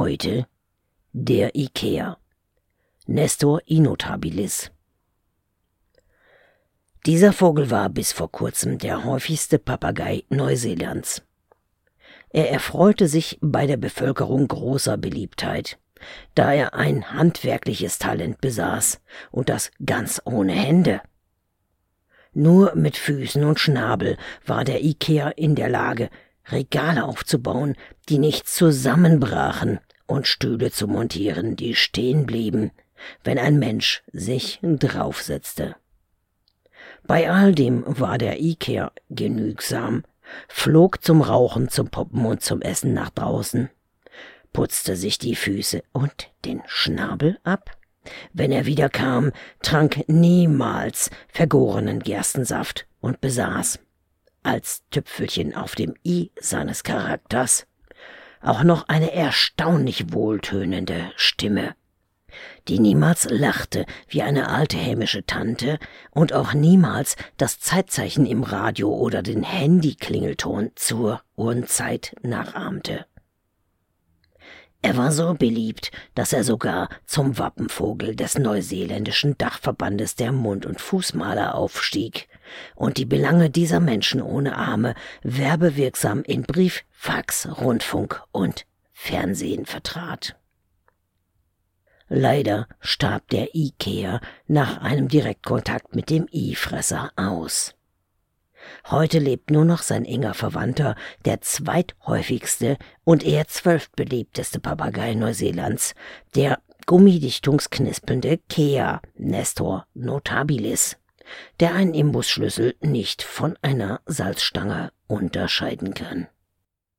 Heute der Ikea. Nestor inotabilis. Dieser Vogel war bis vor kurzem der häufigste Papagei Neuseelands. Er erfreute sich bei der Bevölkerung großer Beliebtheit, da er ein handwerkliches Talent besaß und das ganz ohne Hände. Nur mit Füßen und Schnabel war der Ikea in der Lage, Regale aufzubauen, die nicht zusammenbrachen, und Stühle zu montieren, die stehen blieben, wenn ein Mensch sich draufsetzte. Bei all dem war der Ikea genügsam, flog zum Rauchen, zum Poppen und zum Essen nach draußen, putzte sich die Füße und den Schnabel ab. Wenn er wieder kam, trank niemals vergorenen Gerstensaft und besaß, als Tüpfelchen auf dem I seines Charakters, auch noch eine erstaunlich wohltönende Stimme die niemals lachte wie eine alte hämische Tante und auch niemals das Zeitzeichen im Radio oder den Handyklingelton zur Uhrenzeit nachahmte. Er war so beliebt, dass er sogar zum Wappenvogel des neuseeländischen Dachverbandes der Mund- und Fußmaler aufstieg und die Belange dieser Menschen ohne Arme werbewirksam in Brief, Fax, Rundfunk und Fernsehen vertrat. Leider starb der Ikea nach einem Direktkontakt mit dem I-Fresser aus. Heute lebt nur noch sein enger Verwandter, der zweithäufigste und eher zwölftbelebteste Papagei Neuseelands, der gummidichtungsknispelnde Kea Nestor notabilis, der einen Imbusschlüssel nicht von einer Salzstange unterscheiden kann.